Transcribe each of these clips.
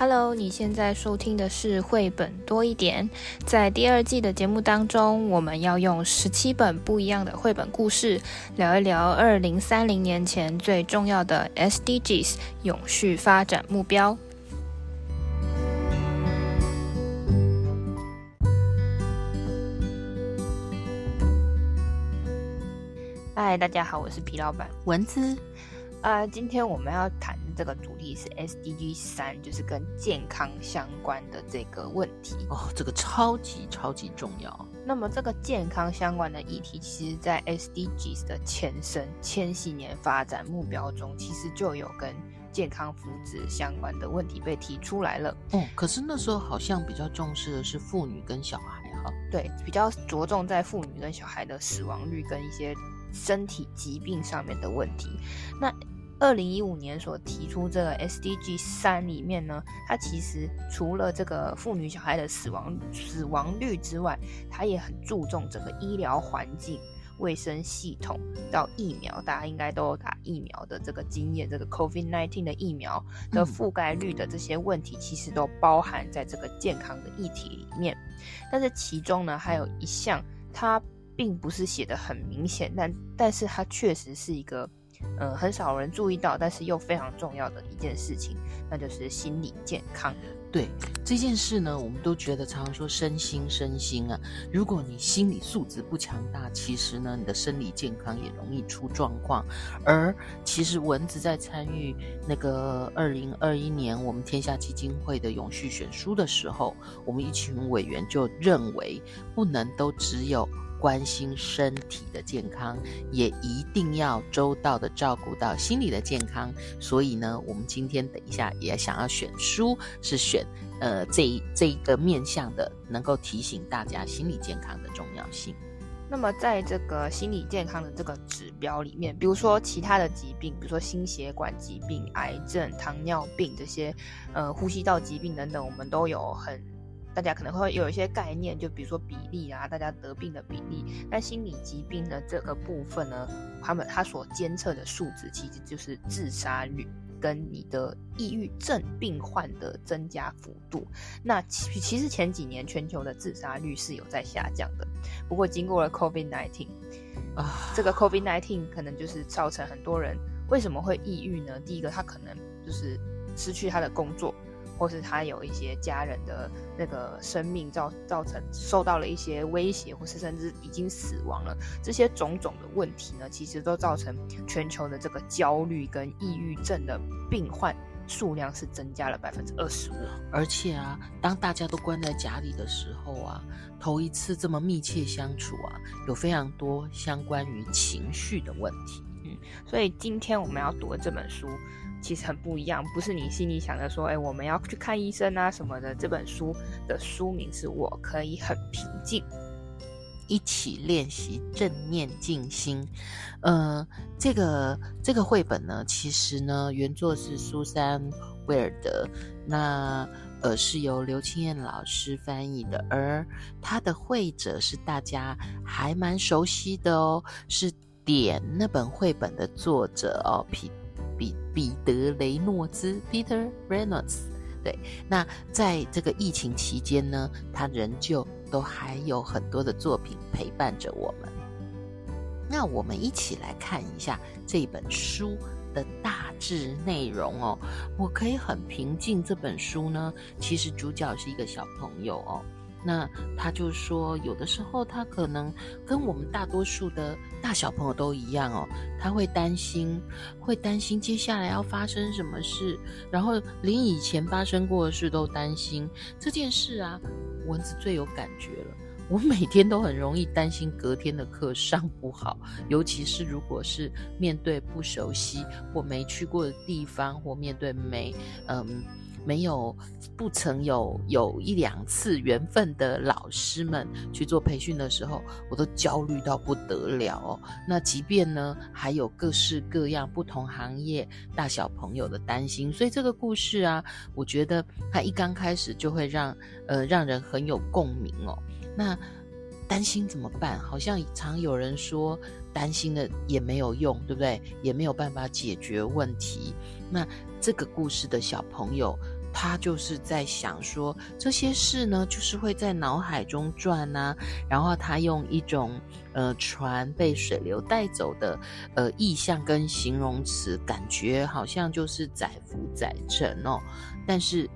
Hello，你现在收听的是绘本多一点。在第二季的节目当中，我们要用十七本不一样的绘本故事，聊一聊二零三零年前最重要的 SDGs 永续发展目标。嗨，大家好，我是皮老板文姿。啊、呃，今天我们要谈的这个主题是 SDG 三，就是跟健康相关的这个问题哦，这个超级超级重要。那么，这个健康相关的议题，其实在 SDGs 的前身千禧年发展目标中，其实就有跟健康福祉相关的问题被提出来了。哦，可是那时候好像比较重视的是妇女跟小孩哈。对，比较着重在妇女跟小孩的死亡率跟一些。身体疾病上面的问题，那二零一五年所提出这个 SDG 三里面呢，它其实除了这个妇女小孩的死亡死亡率之外，它也很注重整个医疗环境、卫生系统到疫苗，大家应该都有打疫苗的这个经验，这个 COVID-19 的疫苗的覆盖率的这些问题，其实都包含在这个健康的议题里面。但是其中呢，还有一项它。并不是写得很明显，但但是它确实是一个，呃，很少人注意到，但是又非常重要的一件事情，那就是心理健康。对这件事呢，我们都觉得常常说身心身心啊，如果你心理素质不强大，其实呢，你的生理健康也容易出状况。而其实蚊子在参与那个二零二一年我们天下基金会的永续选书的时候，我们一群委员就认为，不能都只有。关心身体的健康，也一定要周到的照顾到心理的健康。所以呢，我们今天等一下也想要选书，是选呃这一这一个面向的，能够提醒大家心理健康的重要性。那么，在这个心理健康的这个指标里面，比如说其他的疾病，比如说心血管疾病、癌症、糖尿病这些，呃，呼吸道疾病等等，我们都有很。大家可能会有一些概念，就比如说比例啊，大家得病的比例。那心理疾病的这个部分呢，他们他所监测的数值其实就是自杀率跟你的抑郁症病患的增加幅度。那其其实前几年全球的自杀率是有在下降的，不过经过了 COVID-19 啊，这个 COVID-19 可能就是造成很多人为什么会抑郁呢？第一个，他可能就是失去他的工作。或是他有一些家人的那个生命造造成受到了一些威胁，或是甚至已经死亡了，这些种种的问题呢，其实都造成全球的这个焦虑跟抑郁症的病患数量是增加了百分之二十五。而且啊，当大家都关在家里的时候啊，头一次这么密切相处啊，有非常多相关于情绪的问题。嗯，所以今天我们要读的这本书。其实很不一样，不是你心里想的说，哎，我们要去看医生啊什么的。这本书的书名是我可以很平静，一起练习正念静心。呃，这个这个绘本呢，其实呢，原作是苏珊威尔德，那呃是由刘清燕老师翻译的，而他的绘者是大家还蛮熟悉的哦，是点那本绘本的作者哦，皮。彼彼得雷诺兹 Peter Reynolds，对，那在这个疫情期间呢，他仍旧都还有很多的作品陪伴着我们。那我们一起来看一下这本书的大致内容哦。我可以很平静。这本书呢，其实主角是一个小朋友哦。那他就说，有的时候他可能跟我们大多数的大小朋友都一样哦，他会担心，会担心接下来要发生什么事，然后连以前发生过的事都担心。这件事啊，蚊子最有感觉了。我每天都很容易担心隔天的课上不好，尤其是如果是面对不熟悉或没去过的地方，或面对没嗯。没有，不曾有有一两次缘分的老师们去做培训的时候，我都焦虑到不得了哦。那即便呢，还有各式各样不同行业大小朋友的担心，所以这个故事啊，我觉得它一刚开始就会让呃让人很有共鸣哦。那担心怎么办？好像常有人说，担心的也没有用，对不对？也没有办法解决问题。那这个故事的小朋友。他就是在想说这些事呢，就是会在脑海中转啊，然后他用一种呃船被水流带走的呃意象跟形容词，感觉好像就是载浮载沉哦，但是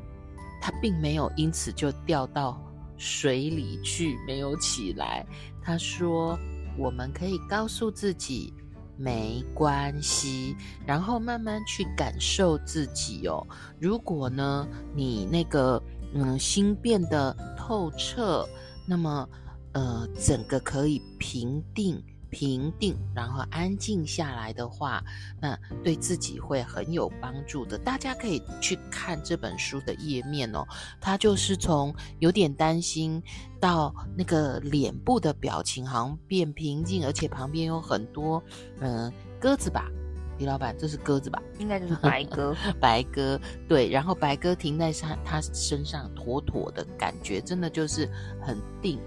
他并没有因此就掉到水里去，没有起来。他说：“我们可以告诉自己。”没关系，然后慢慢去感受自己哦。如果呢，你那个嗯心变得透彻，那么呃整个可以平定。平定，然后安静下来的话，那对自己会很有帮助的。大家可以去看这本书的页面哦，它就是从有点担心到那个脸部的表情好像变平静，而且旁边有很多嗯鸽子吧，李老板，这是鸽子吧？应该就是白鸽，白鸽对，然后白鸽停在他他身上，妥妥的感觉，真的就是很定。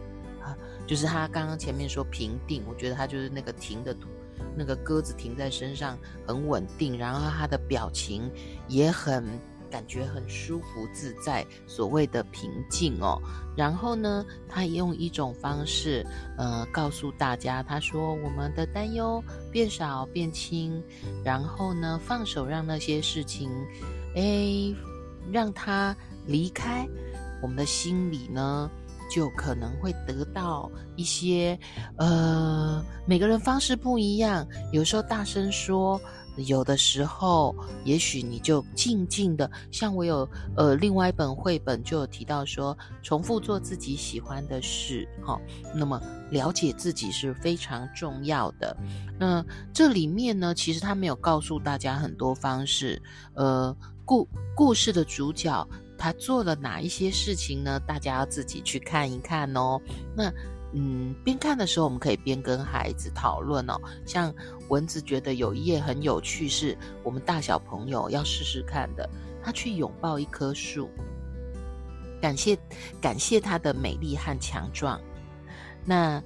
就是他刚刚前面说平定，我觉得他就是那个停的图，那个鸽子停在身上很稳定，然后他的表情也很感觉很舒服自在，所谓的平静哦。然后呢，他也用一种方式，呃，告诉大家，他说我们的担忧变少变轻，然后呢，放手让那些事情，诶，让他离开我们的心里呢。就可能会得到一些，呃，每个人方式不一样。有时候大声说，有的时候也许你就静静的。像我有，呃，另外一本绘本就有提到说，重复做自己喜欢的事，哈、哦。那么了解自己是非常重要的。那这里面呢，其实他没有告诉大家很多方式，呃，故故事的主角。他做了哪一些事情呢？大家要自己去看一看哦。那，嗯，边看的时候，我们可以边跟孩子讨论哦。像蚊子觉得有一页很有趣，是我们大小朋友要试试看的。他去拥抱一棵树，感谢感谢它的美丽和强壮。那。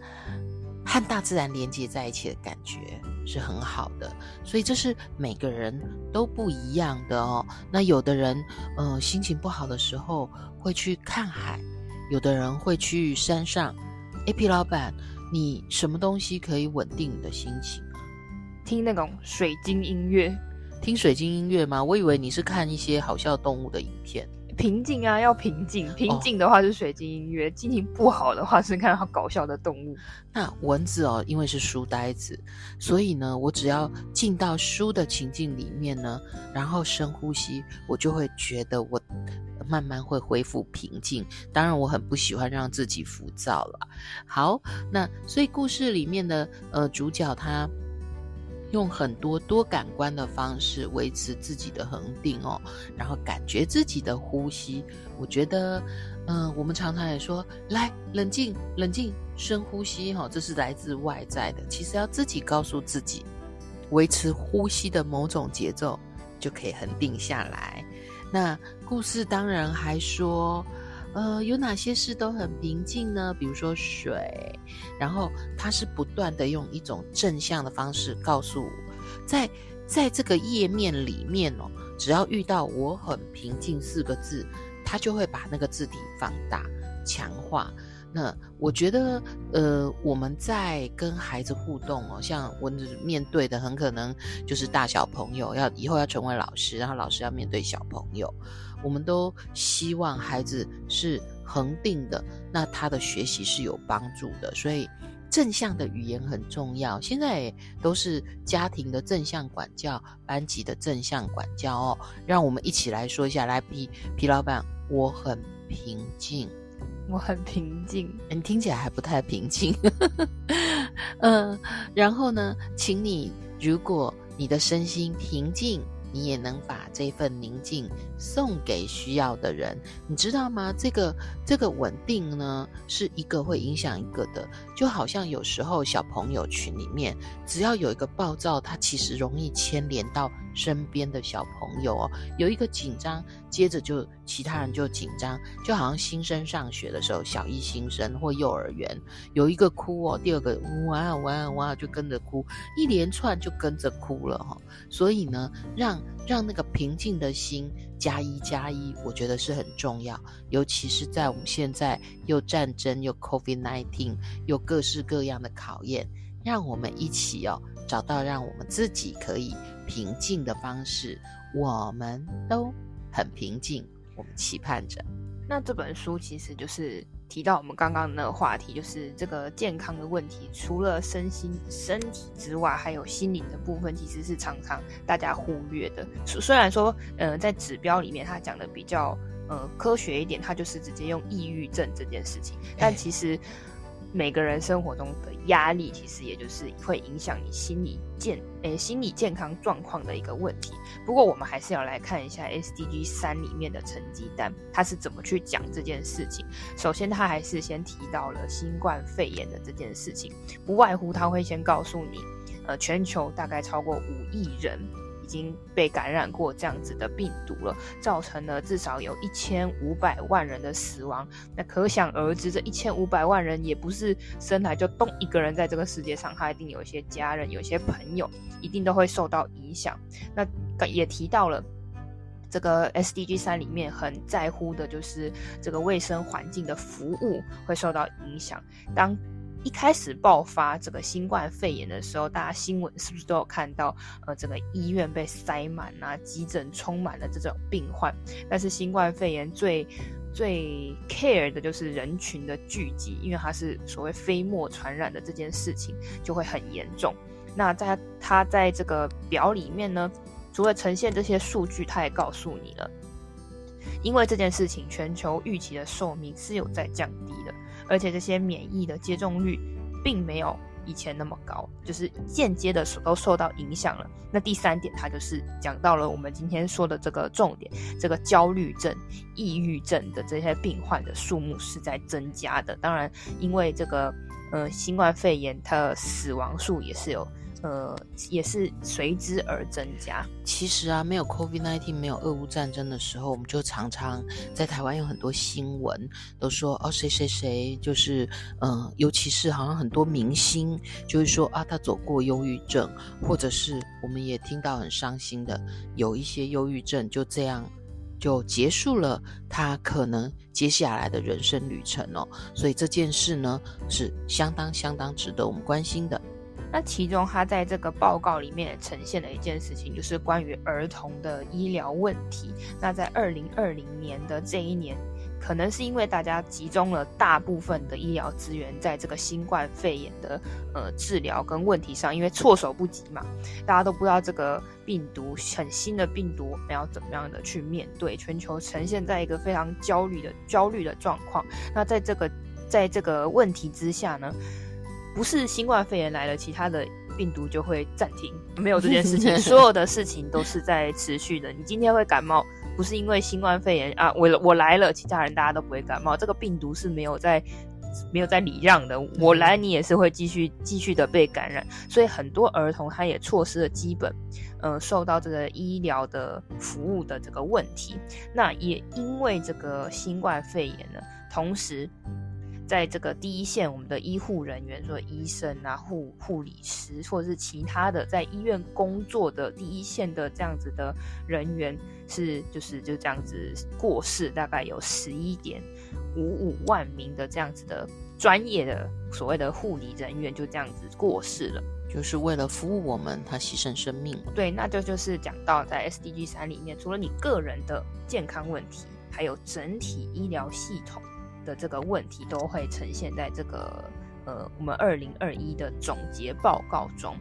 和大自然连接在一起的感觉是很好的，所以这是每个人都不一样的哦。那有的人，呃，心情不好的时候会去看海，有的人会去山上。A P 老板，你什么东西可以稳定你的心情？听那种水晶音乐，听水晶音乐吗？我以为你是看一些好笑动物的影片。平静啊，要平静。平静的话是水晶音乐，心、哦、情不好的话是看到搞笑的动物。那蚊子哦，因为是书呆子，所以呢，我只要进到书的情境里面呢，然后深呼吸，我就会觉得我慢慢会恢复平静。当然，我很不喜欢让自己浮躁了。好，那所以故事里面的呃主角他。用很多多感官的方式维持自己的恒定哦，然后感觉自己的呼吸。我觉得，嗯、我们常常也说，来冷静，冷静，深呼吸哈、哦，这是来自外在的。其实要自己告诉自己，维持呼吸的某种节奏，就可以恒定下来。那故事当然还说。呃，有哪些事都很平静呢？比如说水，然后它是不断的用一种正向的方式告诉我，在在这个页面里面哦，只要遇到“我很平静”四个字，它就会把那个字体放大、强化。那我觉得，呃，我们在跟孩子互动哦，像我面对的很可能就是大小朋友，要以后要成为老师，然后老师要面对小朋友。我们都希望孩子是恒定的，那他的学习是有帮助的，所以正向的语言很重要。现在都是家庭的正向管教，班级的正向管教哦。让我们一起来说一下，来皮皮老板，我很平静，我很平静，你听起来还不太平静，嗯、呃，然后呢，请你，如果你的身心平静。你也能把这份宁静送给需要的人，你知道吗？这个这个稳定呢，是一个会影响一个的，就好像有时候小朋友群里面，只要有一个暴躁，他其实容易牵连到身边的小朋友哦。有一个紧张，接着就其他人就紧张，就好像新生上学的时候，小一新生或幼儿园有一个哭哦，第二个哇哇哇就跟着哭，一连串就跟着哭了哈、哦。所以呢，让让那个平静的心加一加一，我觉得是很重要。尤其是在我们现在又战争又 COVID-19 又各式各样的考验，让我们一起哦找到让我们自己可以平静的方式。我们都很平静，我们期盼着。那这本书其实就是提到我们刚刚的那个话题，就是这个健康的问题，除了身心身体之外，还有心灵的部分，其实是常常大家忽略的。虽然说，呃，在指标里面他讲的比较呃科学一点，他就是直接用抑郁症这件事情，但其实。每个人生活中的压力，其实也就是会影响你心理健诶心理健康状况的一个问题。不过，我们还是要来看一下 SDG 三里面的成绩单，它是怎么去讲这件事情。首先，它还是先提到了新冠肺炎的这件事情，不外乎它会先告诉你，呃，全球大概超过五亿人。已经被感染过这样子的病毒了，造成了至少有一千五百万人的死亡。那可想而知，这一千五百万人也不是生来就动一个人在这个世界上，他一定有一些家人、有些朋友，一定都会受到影响。那也提到了这个 SDG 三里面很在乎的就是这个卫生环境的服务会受到影响。当一开始爆发这个新冠肺炎的时候，大家新闻是不是都有看到？呃，整个医院被塞满啊，急诊充满了这种病患。但是新冠肺炎最最 care 的就是人群的聚集，因为它是所谓飞沫传染的这件事情就会很严重。那在它在这个表里面呢，除了呈现这些数据，它也告诉你了，因为这件事情，全球预期的寿命是有在降低的。而且这些免疫的接种率并没有以前那么高，就是间接的都受到影响了。那第三点，它就是讲到了我们今天说的这个重点，这个焦虑症、抑郁症的这些病患的数目是在增加的。当然，因为这个呃新冠肺炎，它的死亡数也是有。呃，也是随之而增加。其实啊，没有 COVID-19，没有俄乌战争的时候，我们就常常在台湾有很多新闻都说哦，谁谁谁就是，嗯、呃，尤其是好像很多明星就是说啊，他走过忧郁症，或者是我们也听到很伤心的，有一些忧郁症就这样就结束了他可能接下来的人生旅程哦。所以这件事呢，是相当相当值得我们关心的。那其中，他在这个报告里面呈现的一件事情，就是关于儿童的医疗问题。那在二零二零年的这一年，可能是因为大家集中了大部分的医疗资源在这个新冠肺炎的呃治疗跟问题上，因为措手不及嘛，大家都不知道这个病毒很新的病毒，我们要怎么样的去面对，全球呈现在一个非常焦虑的焦虑的状况。那在这个在这个问题之下呢，不是新冠肺炎来了，其他的病毒就会暂停，没有这件事情。所有的事情都是在持续的。你今天会感冒，不是因为新冠肺炎啊，我我来了，其他人大家都不会感冒。这个病毒是没有在没有在礼让的，我来你也是会继续继续的被感染。所以很多儿童他也错失了基本，呃，受到这个医疗的服务的这个问题。那也因为这个新冠肺炎呢，同时。在这个第一线，我们的医护人员，说医生啊、护护理师，或者是其他的在医院工作的第一线的这样子的人员，是就是就这样子过世，大概有十一点五五万名的这样子的专业的所谓的护理人员就这样子过世了，就是为了服务我们，他牺牲生命。对，那就就是讲到在 SDG 三里面，除了你个人的健康问题，还有整体医疗系统。的这个问题都会呈现在这个呃，我们二零二一的总结报告中。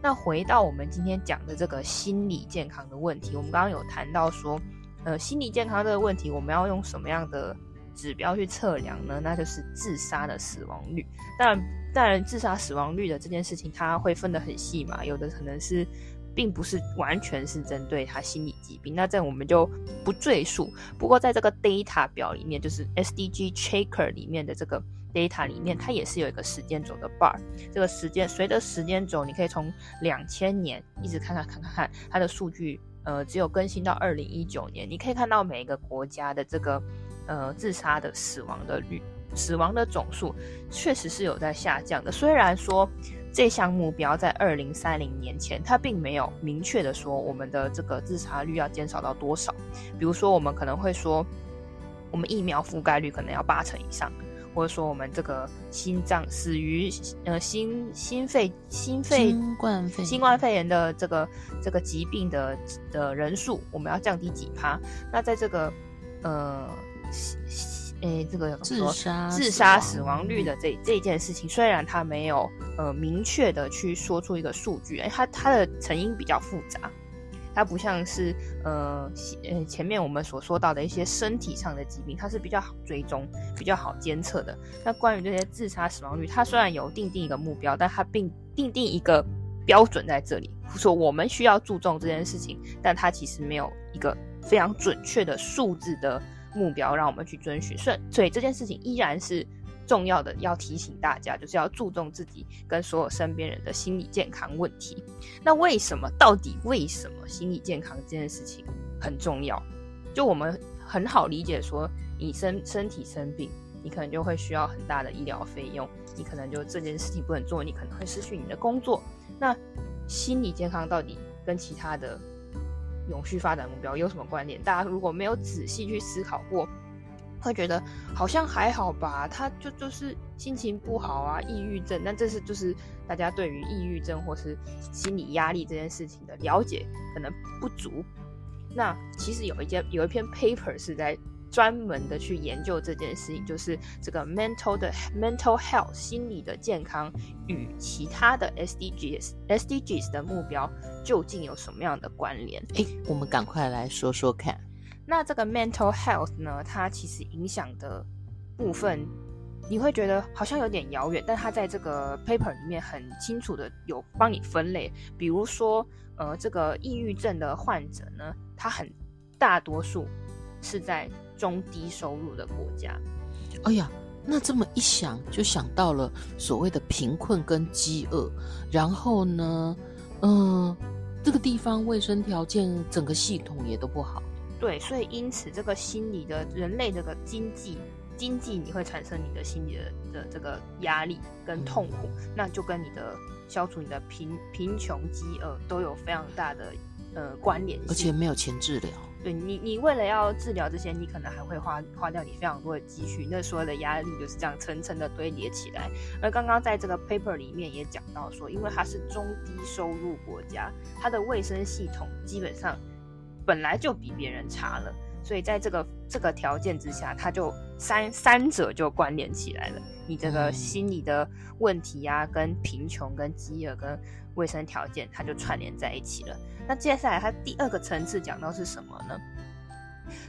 那回到我们今天讲的这个心理健康的问题，我们刚刚有谈到说，呃，心理健康这个问题，我们要用什么样的指标去测量呢？那就是自杀的死亡率。当然，当然，自杀死亡率的这件事情，它会分得很细嘛，有的可能是。并不是完全是针对他心理疾病，那这我们就不赘述。不过在这个 data 表里面，就是 SDG Checker 里面的这个 data 里面，它也是有一个时间轴的 bar。这个时间随着时间轴，你可以从两千年一直看看看看看它的数据，呃，只有更新到二零一九年，你可以看到每一个国家的这个呃自杀的死亡的率、死亡的总数，确实是有在下降的。虽然说。这项目标在二零三零年前，它并没有明确的说我们的这个自杀率要减少到多少。比如说，我们可能会说，我们疫苗覆盖率可能要八成以上，或者说我们这个心脏死于呃心心肺心肺新冠肺新冠肺炎的这个这个疾病的的人数，我们要降低几趴。那在这个呃。诶，这个自杀自杀死亡率的这这件事情，虽然他没有呃明确的去说出一个数据，诶，它它的成因比较复杂，它不像是呃呃前面我们所说到的一些身体上的疾病，它是比较好追踪、比较好监测的。那关于这些自杀死亡率，它虽然有定定一个目标，但它并定定一个标准在这里，说我们需要注重这件事情，但它其实没有一个非常准确的数字的。目标让我们去遵循，所以所以这件事情依然是重要的，要提醒大家，就是要注重自己跟所有身边人的心理健康问题。那为什么？到底为什么心理健康这件事情很重要？就我们很好理解，说你身身体生病，你可能就会需要很大的医疗费用，你可能就这件事情不能做，你可能会失去你的工作。那心理健康到底跟其他的？永续发展目标有什么关联？大家如果没有仔细去思考过，会觉得好像还好吧。他就就是心情不好啊，抑郁症。那这是就是大家对于抑郁症或是心理压力这件事情的了解可能不足。那其实有一件有一篇 paper 是在。专门的去研究这件事情，就是这个 mental 的 mental health 心理的健康与其他的 SDGs SDGs 的目标究竟有什么样的关联？诶，我们赶快来说说看。那这个 mental health 呢，它其实影响的部分，你会觉得好像有点遥远，但它在这个 paper 里面很清楚的有帮你分类。比如说，呃，这个抑郁症的患者呢，他很大多数是在中低收入的国家，哎呀，那这么一想，就想到了所谓的贫困跟饥饿。然后呢，嗯、呃，这个地方卫生条件整个系统也都不好。对，所以因此这个心理的人类这个经济经济，你会产生你的心理的的这个压力跟痛苦，嗯、那就跟你的消除你的贫贫穷饥饿都有非常大的呃关联性，而且没有钱治疗。对你，你为了要治疗这些，你可能还会花花掉你非常多的积蓄，那所有的压力就是这样层层的堆叠起来。而刚刚在这个 paper 里面也讲到说，因为它是中低收入国家，它的卫生系统基本上本来就比别人差了，所以在这个这个条件之下，它就三三者就关联起来了。你这个心理的问题呀、啊，跟贫穷、跟饥饿、跟卫生条件，它就串联在一起了。那接下来，它第二个层次讲到是什么呢？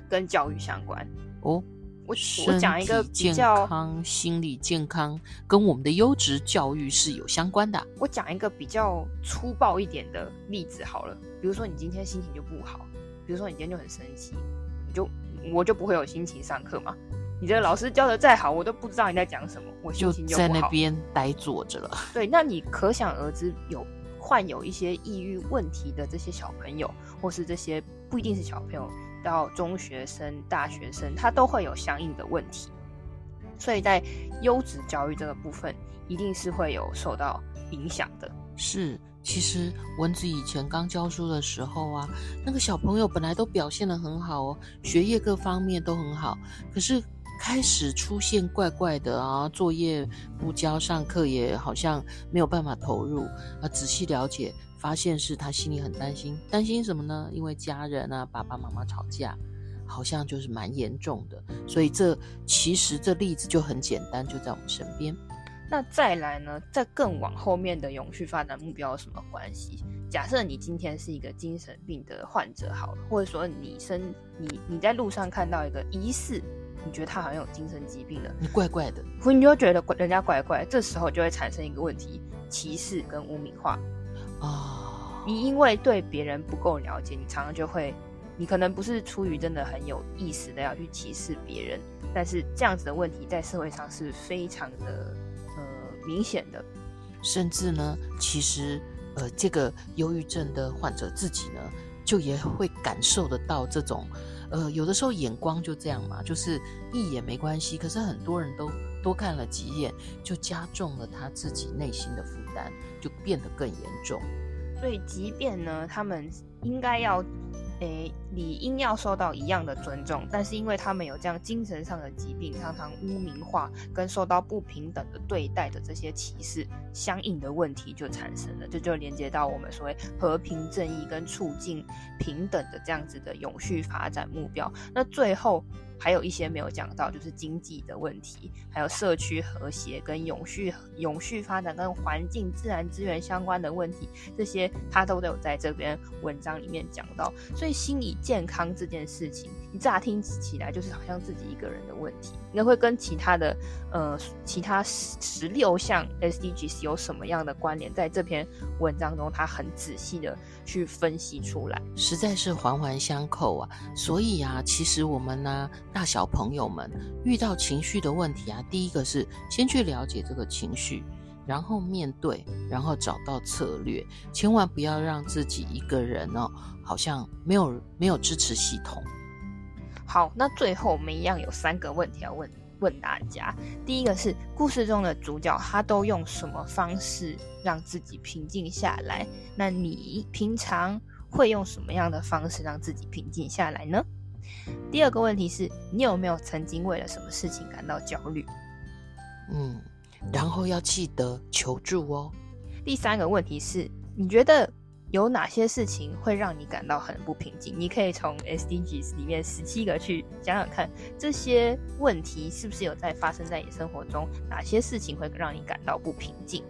跟教育相关哦。我我讲一个比较健康、心理健康跟我们的优质教育是有相关的。我讲一个比较粗暴一点的例子好了，比如说你今天心情就不好，比如说你今天就很生气，你就我就不会有心情上课嘛。你这老师教的再好，我都不知道你在讲什么，我心情就。就在那边呆坐着了。对，那你可想而知有。患有一些抑郁问题的这些小朋友，或是这些不一定是小朋友，到中学生、大学生，他都会有相应的问题。所以在优质教育这个部分，一定是会有受到影响的。是，其实文子以前刚教书的时候啊，那个小朋友本来都表现得很好哦，学业各方面都很好，可是。开始出现怪怪的啊，作业不交，上课也好像没有办法投入啊。仔细了解，发现是他心里很担心，担心什么呢？因为家人啊，爸爸妈妈吵架，好像就是蛮严重的。所以这其实这例子就很简单，就在我们身边。那再来呢，再更往后面的永续发展目标有什么关系？假设你今天是一个精神病的患者，好了，或者说你身你你在路上看到一个疑似。你觉得他好像有精神疾病了，你怪怪的，你就觉得人家怪怪，这时候就会产生一个问题：歧视跟污名化啊。Oh. 你因为对别人不够了解，你常常就会，你可能不是出于真的很有意识的要去歧视别人，但是这样子的问题在社会上是非常的呃明显的，甚至呢，其实呃这个忧郁症的患者自己呢，就也会感受得到这种。呃，有的时候眼光就这样嘛，就是一眼没关系，可是很多人都多看了几眼，就加重了他自己内心的负担，就变得更严重。所以，即便呢，他们应该要。诶，理应要受到一样的尊重，但是因为他们有这样精神上的疾病，常常污名化跟受到不平等的对待的这些歧视，相应的问题就产生了，这就连接到我们所谓和平正义跟促进平等的这样子的永续发展目标。那最后。还有一些没有讲到，就是经济的问题，还有社区和谐跟永续、永续发展跟环境、自然资源相关的问题，这些他都有在这篇文章里面讲到。所以心理健康这件事情，乍听起来就是好像自己一个人的问题，应该会跟其他的呃其他十十六项 SDGs 有什么样的关联？在这篇文章中，他很仔细的去分析出来，实在是环环相扣啊。所以啊，其实我们呢、大小朋友们遇到情绪的问题啊，第一个是先去了解这个情绪，然后面对，然后找到策略，千万不要让自己一个人哦，好像没有没有支持系统。好，那最后我们一样有三个问题要问问大家。第一个是故事中的主角他都用什么方式让自己平静下来？那你平常会用什么样的方式让自己平静下来呢？第二个问题是你有没有曾经为了什么事情感到焦虑？嗯，然后要记得求助哦。第三个问题是你觉得有哪些事情会让你感到很不平静？你可以从 SDGs 里面十七个去想想看，这些问题是不是有在发生在你生活中？哪些事情会让你感到不平静？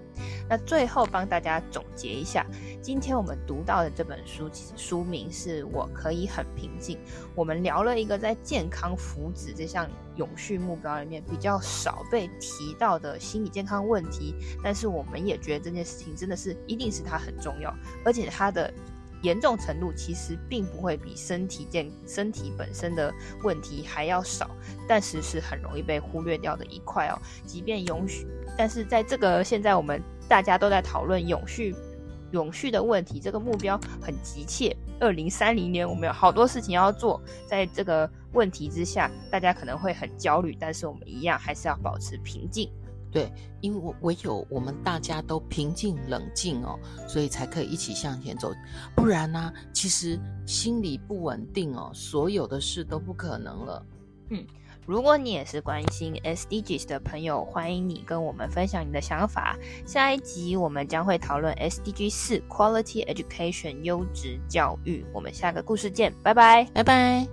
那最后帮大家总结一下，今天我们读到的这本书，其实书名是我可以很平静。我们聊了一个在健康福祉这项永续目标里面比较少被提到的心理健康问题，但是我们也觉得这件事情真的是一定是它很重要，而且它的严重程度其实并不会比身体健身体本身的问题还要少，但是是很容易被忽略掉的一块哦。即便永续，但是在这个现在我们。大家都在讨论永续，永续的问题，这个目标很急切。二零三零年，我们有好多事情要做，在这个问题之下，大家可能会很焦虑，但是我们一样还是要保持平静。对，因为唯有我们大家都平静冷静哦，所以才可以一起向前走。不然呢、啊，其实心理不稳定哦，所有的事都不可能了。嗯。如果你也是关心 SDGs 的朋友，欢迎你跟我们分享你的想法。下一集我们将会讨论 SDG 四 Quality Education 优质教育。我们下个故事见，拜拜，拜拜。